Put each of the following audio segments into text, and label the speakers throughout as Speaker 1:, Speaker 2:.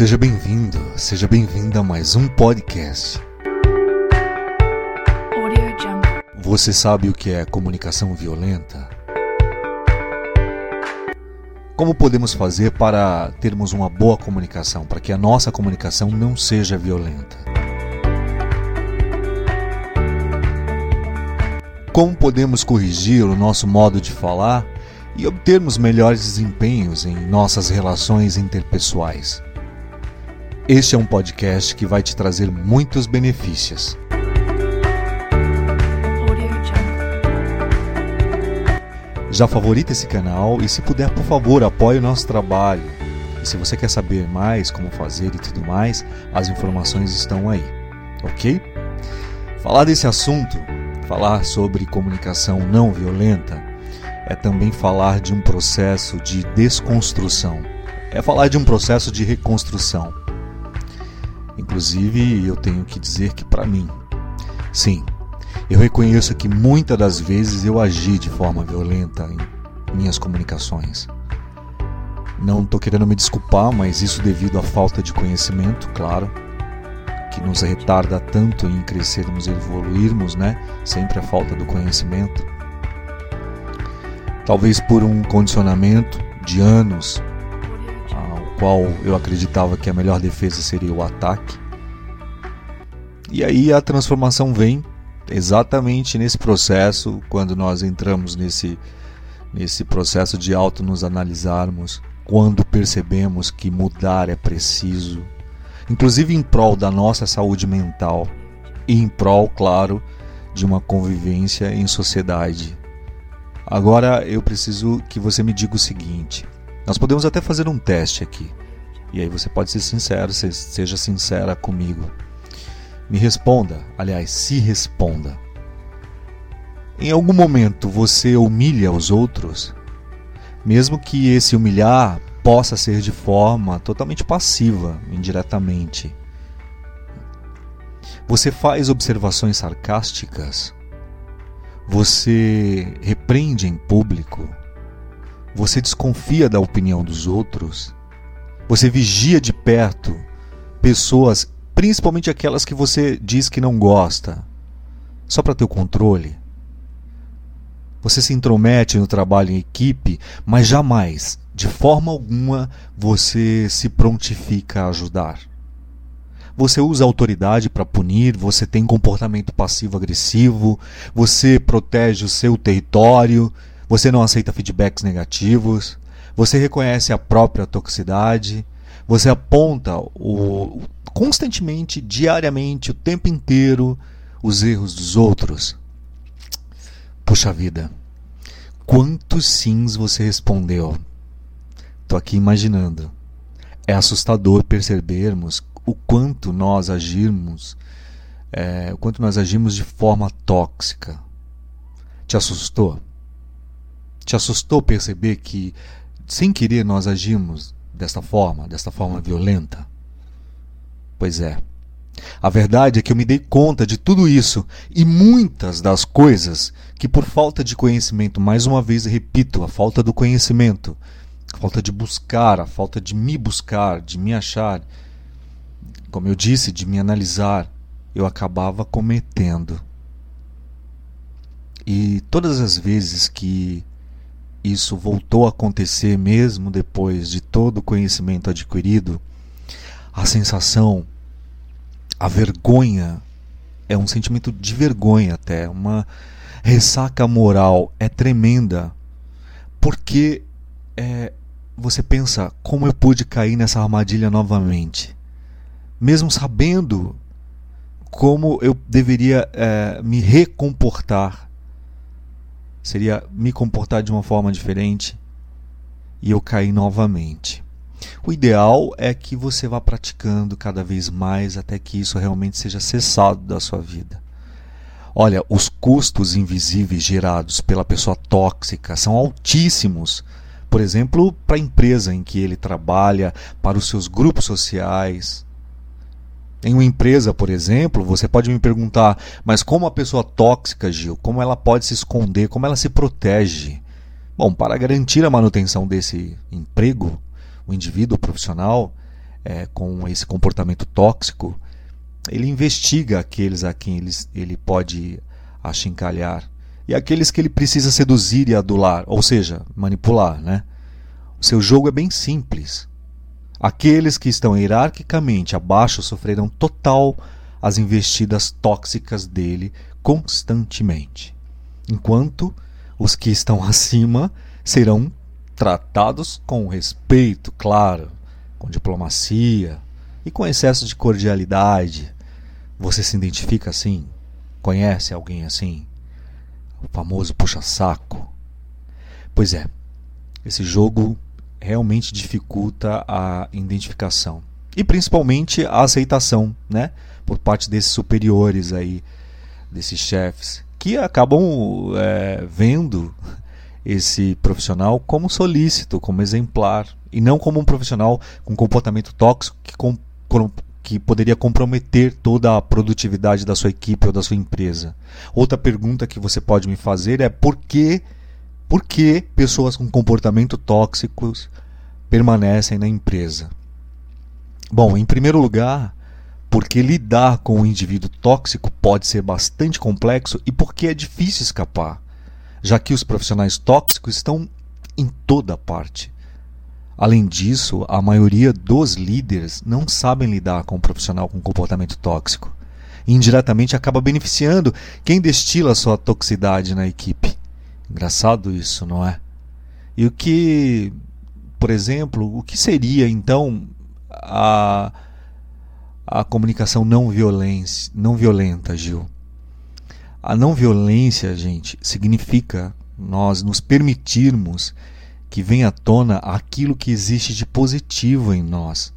Speaker 1: Seja bem-vindo, seja bem-vinda a mais um podcast. Você sabe o que é comunicação violenta? Como podemos fazer para termos uma boa comunicação, para que a nossa comunicação não seja violenta? Como podemos corrigir o nosso modo de falar e obtermos melhores desempenhos em nossas relações interpessoais? Este é um podcast que vai te trazer muitos benefícios. Já favorita esse canal e, se puder, por favor, apoie o nosso trabalho. E se você quer saber mais como fazer e tudo mais, as informações estão aí, ok? Falar desse assunto, falar sobre comunicação não violenta, é também falar de um processo de desconstrução. É falar de um processo de reconstrução. Inclusive, eu tenho que dizer que para mim, sim, eu reconheço que muitas das vezes eu agi de forma violenta em minhas comunicações. Não estou querendo me desculpar, mas isso devido à falta de conhecimento, claro, que nos retarda tanto em crescermos e evoluirmos, né? Sempre a falta do conhecimento. Talvez por um condicionamento de anos qual eu acreditava que a melhor defesa seria o ataque. E aí a transformação vem exatamente nesse processo, quando nós entramos nesse, nesse processo de auto nos analisarmos, quando percebemos que mudar é preciso, inclusive em prol da nossa saúde mental e em prol, claro, de uma convivência em sociedade. Agora eu preciso que você me diga o seguinte: nós podemos até fazer um teste aqui. E aí você pode ser sincero, se- seja sincera comigo. Me responda, aliás, se responda. Em algum momento você humilha os outros? Mesmo que esse humilhar possa ser de forma totalmente passiva, indiretamente. Você faz observações sarcásticas? Você repreende em público? Você desconfia da opinião dos outros? Você vigia de perto pessoas, principalmente aquelas que você diz que não gosta, só para ter o controle? Você se intromete no trabalho em equipe, mas jamais, de forma alguma, você se prontifica a ajudar. Você usa autoridade para punir, você tem comportamento passivo-agressivo, você protege o seu território, você não aceita feedbacks negativos, você reconhece a própria toxicidade, você aponta o, constantemente, diariamente, o tempo inteiro, os erros dos outros. Puxa vida, quantos sims você respondeu? Tô aqui imaginando. É assustador percebermos o quanto nós agirmos, é, o quanto nós agimos de forma tóxica. Te assustou? Te assustou perceber que, sem querer, nós agimos desta forma, desta forma violenta? Pois é. A verdade é que eu me dei conta de tudo isso e muitas das coisas que, por falta de conhecimento, mais uma vez repito, a falta do conhecimento, a falta de buscar, a falta de me buscar, de me achar, como eu disse, de me analisar, eu acabava cometendo. E todas as vezes que isso voltou a acontecer, mesmo depois de todo o conhecimento adquirido, a sensação, a vergonha, é um sentimento de vergonha até, uma ressaca moral é tremenda, porque é, você pensa como eu pude cair nessa armadilha novamente, mesmo sabendo como eu deveria é, me recomportar seria me comportar de uma forma diferente e eu caí novamente. O ideal é que você vá praticando cada vez mais até que isso realmente seja cessado da sua vida. Olha, os custos invisíveis gerados pela pessoa tóxica são altíssimos. Por exemplo, para a empresa em que ele trabalha, para os seus grupos sociais, em uma empresa, por exemplo, você pode me perguntar, mas como a pessoa tóxica, Gil, como ela pode se esconder, como ela se protege? Bom, para garantir a manutenção desse emprego, o indivíduo profissional, é, com esse comportamento tóxico, ele investiga aqueles a quem ele, ele pode achincalhar e aqueles que ele precisa seduzir e adular, ou seja, manipular. Né? O seu jogo é bem simples. Aqueles que estão hierarquicamente abaixo sofrerão total as investidas tóxicas dele constantemente, enquanto os que estão acima serão tratados com respeito, claro, com diplomacia e com excesso de cordialidade. Você se identifica assim? Conhece alguém assim? O famoso puxa-saco? Pois é, esse jogo realmente dificulta a identificação e principalmente a aceitação, né, por parte desses superiores aí, desses chefes que acabam é, vendo esse profissional como solícito, como exemplar e não como um profissional com comportamento tóxico que, com, que poderia comprometer toda a produtividade da sua equipe ou da sua empresa. Outra pergunta que você pode me fazer é por que por que pessoas com comportamento tóxicos permanecem na empresa? Bom, em primeiro lugar, porque lidar com um indivíduo tóxico pode ser bastante complexo e porque é difícil escapar, já que os profissionais tóxicos estão em toda parte. Além disso, a maioria dos líderes não sabem lidar com um profissional com comportamento tóxico. E indiretamente acaba beneficiando quem destila sua toxicidade na equipe. Engraçado isso, não é? E o que, por exemplo, o que seria então a, a comunicação não, violência, não violenta, Gil? A não violência, gente, significa nós nos permitirmos que venha à tona aquilo que existe de positivo em nós.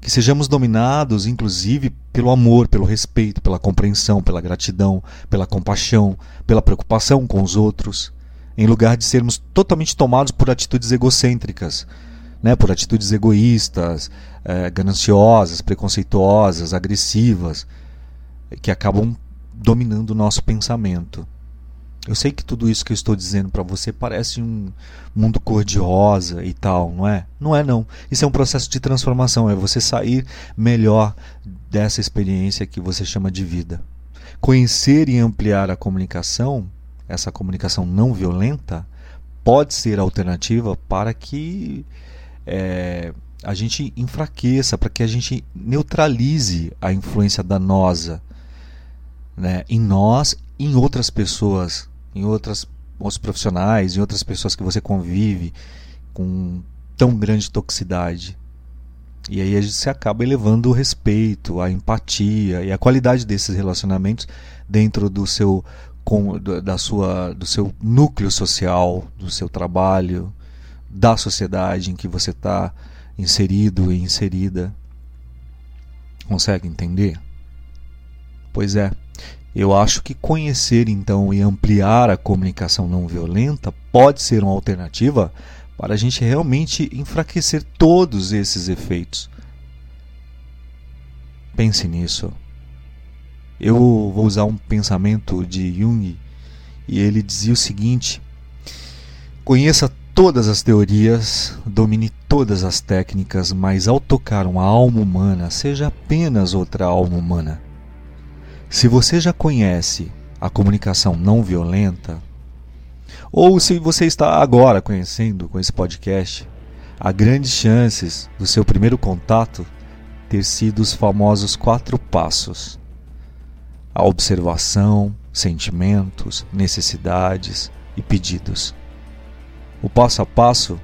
Speaker 1: Que sejamos dominados, inclusive, pelo amor, pelo respeito, pela compreensão, pela gratidão, pela compaixão, pela preocupação com os outros em lugar de sermos totalmente tomados por atitudes egocêntricas, né, por atitudes egoístas, é, gananciosas, preconceituosas, agressivas, que acabam dominando o nosso pensamento. Eu sei que tudo isso que eu estou dizendo para você parece um mundo cor-de-rosa e tal, não é? Não é não. Isso é um processo de transformação, é você sair melhor dessa experiência que você chama de vida. Conhecer e ampliar a comunicação essa comunicação não violenta pode ser alternativa para que é, a gente enfraqueça, para que a gente neutralize a influência danosa né, em nós em outras pessoas, em outras, outros profissionais, em outras pessoas que você convive com tão grande toxicidade. E aí a gente se acaba elevando o respeito, a empatia e a qualidade desses relacionamentos dentro do seu com, da sua, do seu núcleo social, do seu trabalho, da sociedade em que você está inserido e inserida. Consegue entender? Pois é. Eu acho que conhecer então e ampliar a comunicação não violenta pode ser uma alternativa para a gente realmente enfraquecer todos esses efeitos. Pense nisso. Eu vou usar um pensamento de Jung e ele dizia o seguinte: Conheça todas as teorias, domine todas as técnicas, mas ao tocar uma alma humana, seja apenas outra alma humana. Se você já conhece a comunicação não violenta, ou se você está agora conhecendo com esse podcast, há grandes chances do seu primeiro contato ter sido os famosos quatro passos a observação, sentimentos, necessidades e pedidos. O passo a passo,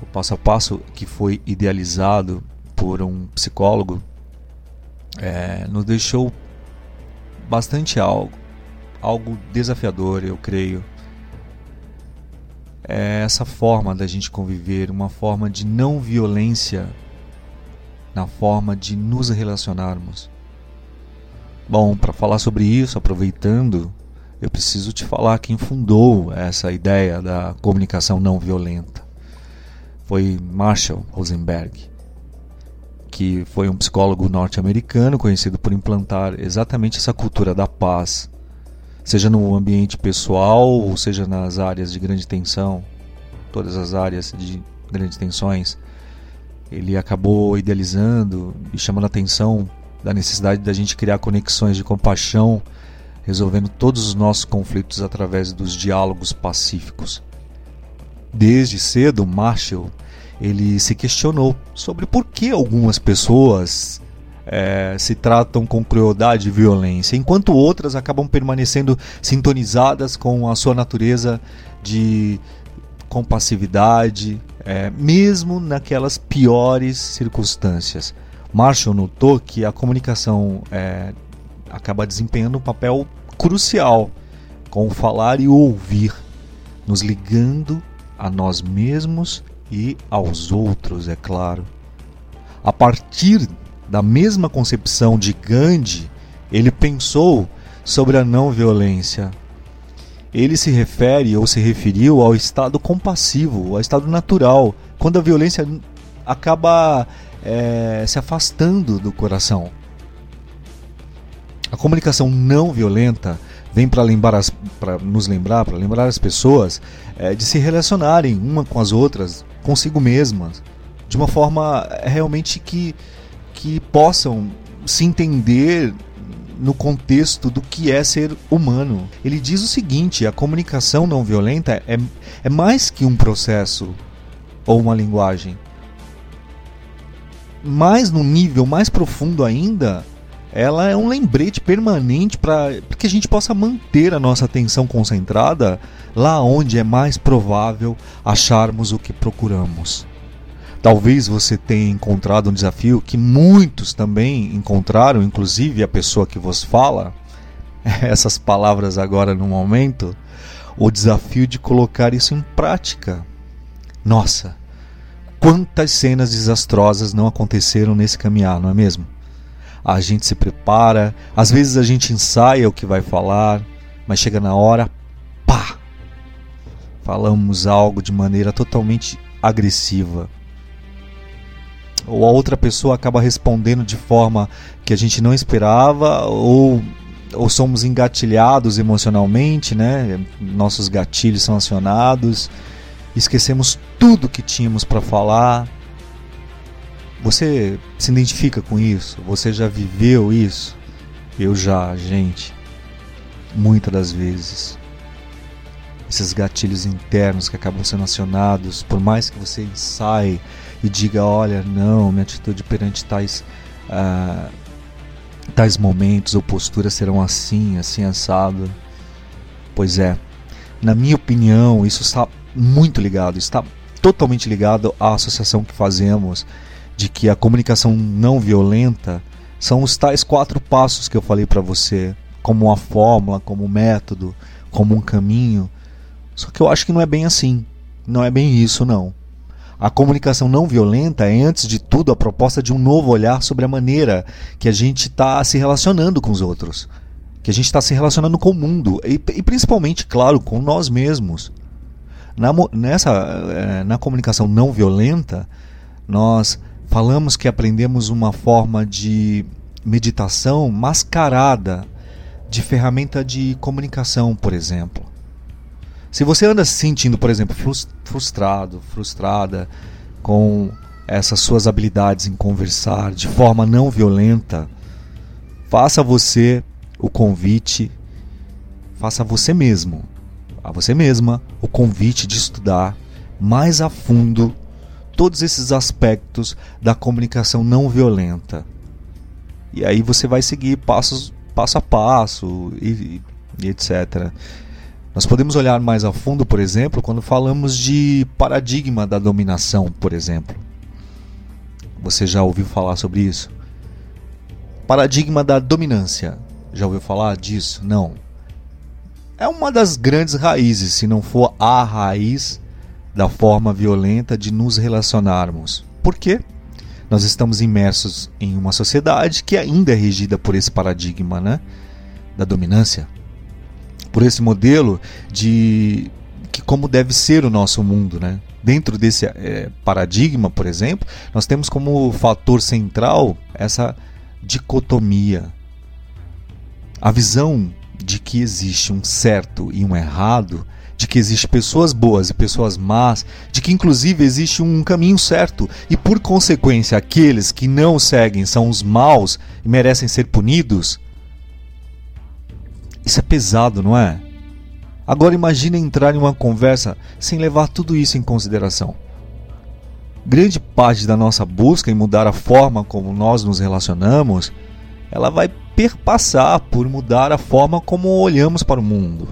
Speaker 1: o passo a passo que foi idealizado por um psicólogo, é, nos deixou bastante algo, algo desafiador, eu creio. É essa forma da gente conviver, uma forma de não violência na forma de nos relacionarmos. Bom, para falar sobre isso, aproveitando, eu preciso te falar quem fundou essa ideia da comunicação não violenta. Foi Marshall Rosenberg, que foi um psicólogo norte-americano conhecido por implantar exatamente essa cultura da paz, seja no ambiente pessoal ou seja nas áreas de grande tensão, todas as áreas de grandes tensões. ele acabou idealizando e chamando a atenção da necessidade da gente criar conexões de compaixão, resolvendo todos os nossos conflitos através dos diálogos pacíficos. Desde cedo, Marshall ele se questionou sobre por que algumas pessoas é, se tratam com crueldade e violência, enquanto outras acabam permanecendo sintonizadas com a sua natureza de compassividade, é, mesmo naquelas piores circunstâncias. Marshall notou que a comunicação é, acaba desempenhando um papel crucial com o falar e o ouvir, nos ligando a nós mesmos e aos outros, é claro. A partir da mesma concepção de Gandhi, ele pensou sobre a não violência. Ele se refere ou se referiu ao estado compassivo, ao estado natural, quando a violência acaba é, se afastando do coração. A comunicação não violenta vem para nos lembrar, para lembrar as pessoas é, de se relacionarem uma com as outras, consigo mesmas, de uma forma é, realmente que, que possam se entender no contexto do que é ser humano. Ele diz o seguinte: a comunicação não violenta é, é mais que um processo ou uma linguagem. Mais no nível mais profundo ainda, ela é um lembrete permanente para que a gente possa manter a nossa atenção concentrada lá onde é mais provável acharmos o que procuramos. Talvez você tenha encontrado um desafio que muitos também encontraram, inclusive a pessoa que vos fala, essas palavras agora no momento, o desafio de colocar isso em prática. Nossa, quantas cenas desastrosas não aconteceram nesse caminhar, não é mesmo? a gente se prepara, às vezes a gente ensaia o que vai falar, mas chega na hora, pá! Falamos algo de maneira totalmente agressiva. Ou a outra pessoa acaba respondendo de forma que a gente não esperava, ou, ou somos engatilhados emocionalmente, né? Nossos gatilhos são acionados, esquecemos tudo que tínhamos para falar você se identifica com isso? Você já viveu isso? Eu já, gente. Muitas das vezes. Esses gatilhos internos que acabam sendo acionados, por mais que você ensaie e diga: olha, não, minha atitude perante tais, ah, tais momentos ou posturas serão assim, assim assado. Pois é, na minha opinião, isso está muito ligado, está totalmente ligado à associação que fazemos de que a comunicação não violenta são os tais quatro passos que eu falei para você, como uma fórmula, como um método, como um caminho. Só que eu acho que não é bem assim. Não é bem isso, não. A comunicação não violenta é, antes de tudo, a proposta de um novo olhar sobre a maneira que a gente está se relacionando com os outros, que a gente está se relacionando com o mundo e, e, principalmente, claro, com nós mesmos. Na, nessa, eh, na comunicação não violenta, nós Falamos que aprendemos uma forma de meditação mascarada de ferramenta de comunicação, por exemplo. Se você anda se sentindo, por exemplo, frustrado, frustrada com essas suas habilidades em conversar de forma não violenta, faça você o convite, faça você mesmo, a você mesma, o convite de estudar mais a fundo todos esses aspectos da comunicação não violenta. E aí você vai seguir passos, passo a passo e, e etc. Nós podemos olhar mais a fundo, por exemplo, quando falamos de paradigma da dominação, por exemplo. Você já ouviu falar sobre isso? Paradigma da dominância. Já ouviu falar disso? Não. É uma das grandes raízes, se não for a raiz da forma violenta de nos relacionarmos. Por quê? Nós estamos imersos em uma sociedade que ainda é regida por esse paradigma né, da dominância, por esse modelo de que como deve ser o nosso mundo, né? Dentro desse é, paradigma, por exemplo, nós temos como fator central essa dicotomia, a visão de que existe um certo e um errado de que existem pessoas boas e pessoas más, de que inclusive existe um caminho certo e por consequência aqueles que não seguem são os maus e merecem ser punidos. Isso é pesado, não é? Agora imagine entrar em uma conversa sem levar tudo isso em consideração. Grande parte da nossa busca em mudar a forma como nós nos relacionamos, ela vai perpassar por mudar a forma como olhamos para o mundo.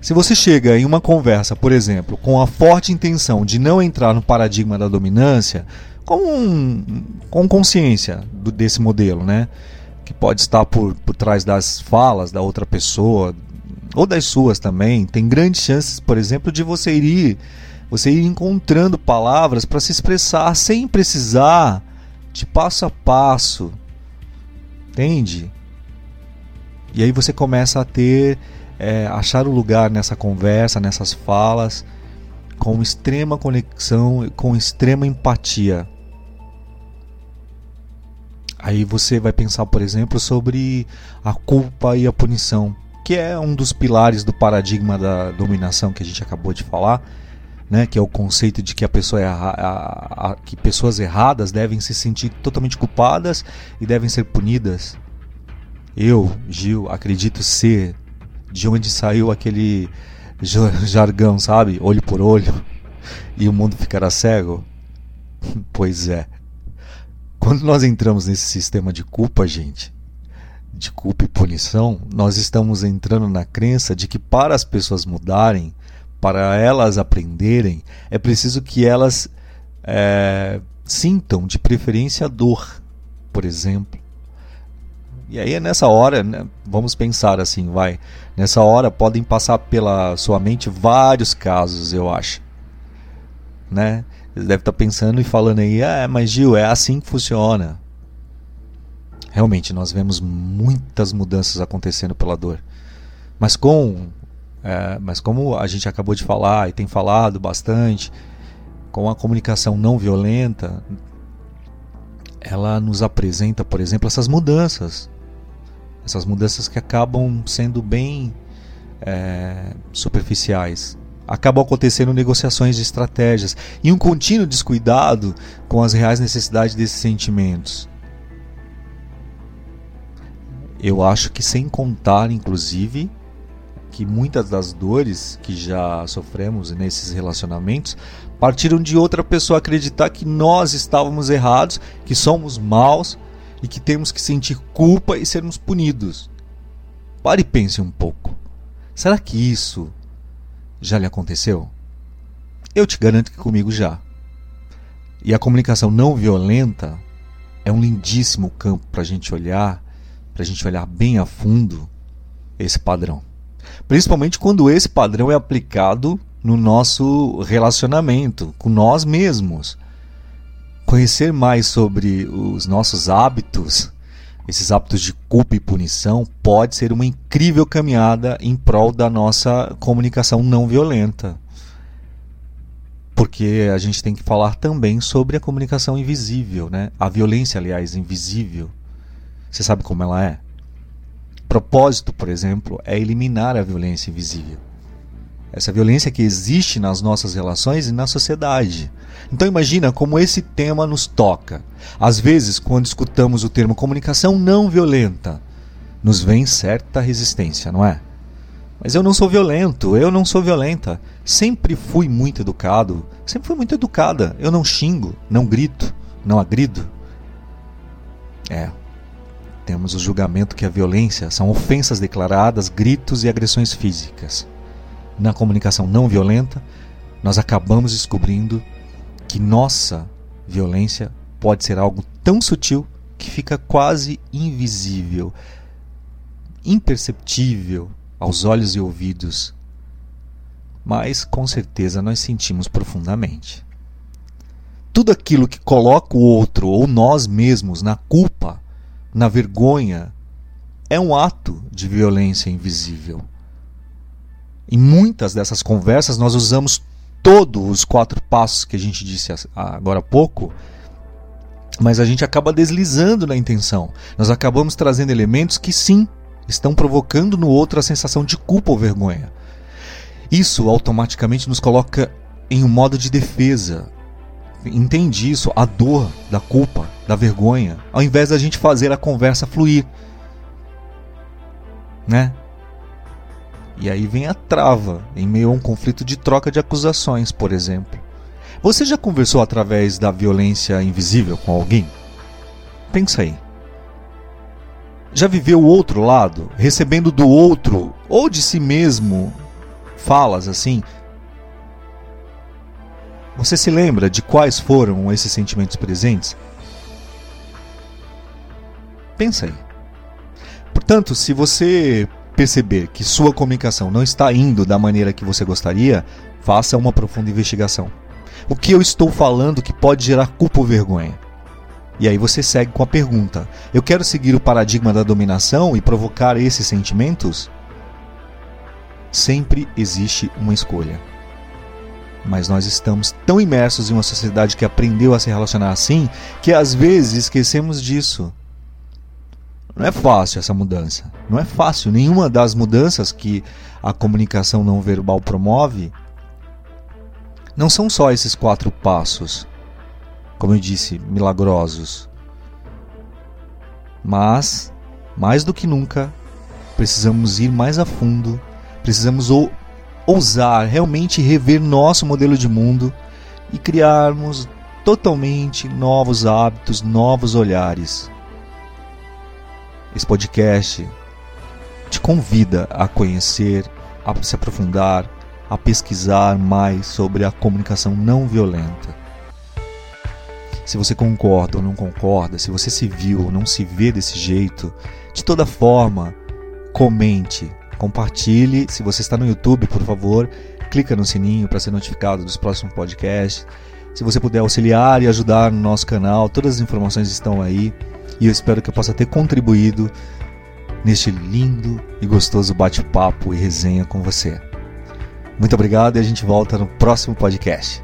Speaker 1: Se você chega em uma conversa, por exemplo, com a forte intenção de não entrar no paradigma da dominância, com, com consciência do, desse modelo, né? que pode estar por, por trás das falas da outra pessoa, ou das suas também, tem grandes chances, por exemplo, de você ir, você ir encontrando palavras para se expressar sem precisar de passo a passo. Entende? E aí você começa a ter, é, achar o lugar nessa conversa, nessas falas, com extrema conexão, com extrema empatia. Aí você vai pensar, por exemplo, sobre a culpa e a punição que é um dos pilares do paradigma da dominação que a gente acabou de falar, né, que é o conceito de que a pessoa erra, a, a, que pessoas erradas devem se sentir totalmente culpadas e devem ser punidas. Eu, Gil, acredito ser de onde saiu aquele jargão, sabe? Olho por olho e o mundo ficará cego. Pois é. Quando nós entramos nesse sistema de culpa, gente, de culpa e punição, nós estamos entrando na crença de que para as pessoas mudarem, para elas aprenderem, é preciso que elas é, sintam de preferência dor, por exemplo. E aí é nessa hora, né, vamos pensar assim, vai. Nessa hora podem passar pela sua mente vários casos, eu acho. Né? Você deve estar pensando e falando aí, ah, mas Gil, é assim que funciona. Realmente, nós vemos muitas mudanças acontecendo pela dor. Mas com é, mas como a gente acabou de falar e tem falado bastante, com a comunicação não violenta, ela nos apresenta, por exemplo, essas mudanças. Essas mudanças que acabam sendo bem é, superficiais. Acabam acontecendo negociações de estratégias e um contínuo descuidado com as reais necessidades desses sentimentos. Eu acho que sem contar, inclusive, que muitas das dores que já sofremos nesses relacionamentos partiram de outra pessoa acreditar que nós estávamos errados, que somos maus e que temos que sentir culpa e sermos punidos. Pare e pense um pouco. Será que isso já lhe aconteceu? Eu te garanto que comigo já. E a comunicação não violenta é um lindíssimo campo para a gente olhar para a gente olhar bem a fundo esse padrão. Principalmente quando esse padrão é aplicado no nosso relacionamento com nós mesmos. Conhecer mais sobre os nossos hábitos, esses hábitos de culpa e punição, pode ser uma incrível caminhada em prol da nossa comunicação não violenta. Porque a gente tem que falar também sobre a comunicação invisível, né? A violência, aliás, invisível você sabe como ela é? Propósito, por exemplo, é eliminar a violência invisível. Essa violência que existe nas nossas relações e na sociedade. Então imagina como esse tema nos toca. Às vezes, quando escutamos o termo comunicação não violenta, nos vem certa resistência, não é? Mas eu não sou violento, eu não sou violenta. Sempre fui muito educado, sempre fui muito educada. Eu não xingo, não grito, não agrido. É, temos o julgamento que a violência são ofensas declaradas, gritos e agressões físicas. Na comunicação não violenta, nós acabamos descobrindo que nossa violência pode ser algo tão sutil que fica quase invisível, imperceptível aos olhos e ouvidos, mas com certeza nós sentimos profundamente. Tudo aquilo que coloca o outro ou nós mesmos na culpa na vergonha, é um ato de violência invisível. Em muitas dessas conversas, nós usamos todos os quatro passos que a gente disse agora há pouco, mas a gente acaba deslizando na intenção. Nós acabamos trazendo elementos que, sim, estão provocando no outro a sensação de culpa ou vergonha. Isso automaticamente nos coloca em um modo de defesa. Entende isso? A dor da culpa, da vergonha, ao invés da gente fazer a conversa fluir. Né? E aí vem a trava, em meio a um conflito de troca de acusações, por exemplo. Você já conversou através da violência invisível com alguém? Pensa aí. Já viveu o outro lado, recebendo do outro ou de si mesmo falas assim? Você se lembra de quais foram esses sentimentos presentes? Pensa aí. Portanto, se você perceber que sua comunicação não está indo da maneira que você gostaria, faça uma profunda investigação. O que eu estou falando que pode gerar culpa ou vergonha? E aí você segue com a pergunta: eu quero seguir o paradigma da dominação e provocar esses sentimentos? Sempre existe uma escolha. Mas nós estamos tão imersos em uma sociedade que aprendeu a se relacionar assim que às vezes esquecemos disso. Não é fácil essa mudança. Não é fácil. Nenhuma das mudanças que a comunicação não verbal promove não são só esses quatro passos, como eu disse, milagrosos. Mas, mais do que nunca, precisamos ir mais a fundo, precisamos ousar realmente rever nosso modelo de mundo e criarmos totalmente novos hábitos, novos olhares. Esse podcast te convida a conhecer, a se aprofundar, a pesquisar mais sobre a comunicação não violenta. Se você concorda ou não concorda, se você se viu ou não se vê desse jeito, de toda forma, comente, compartilhe. Se você está no YouTube, por favor, clica no sininho para ser notificado dos próximos podcasts. Se você puder auxiliar e ajudar no nosso canal, todas as informações estão aí e eu espero que eu possa ter contribuído neste lindo e gostoso bate-papo e resenha com você. Muito obrigado e a gente volta no próximo podcast.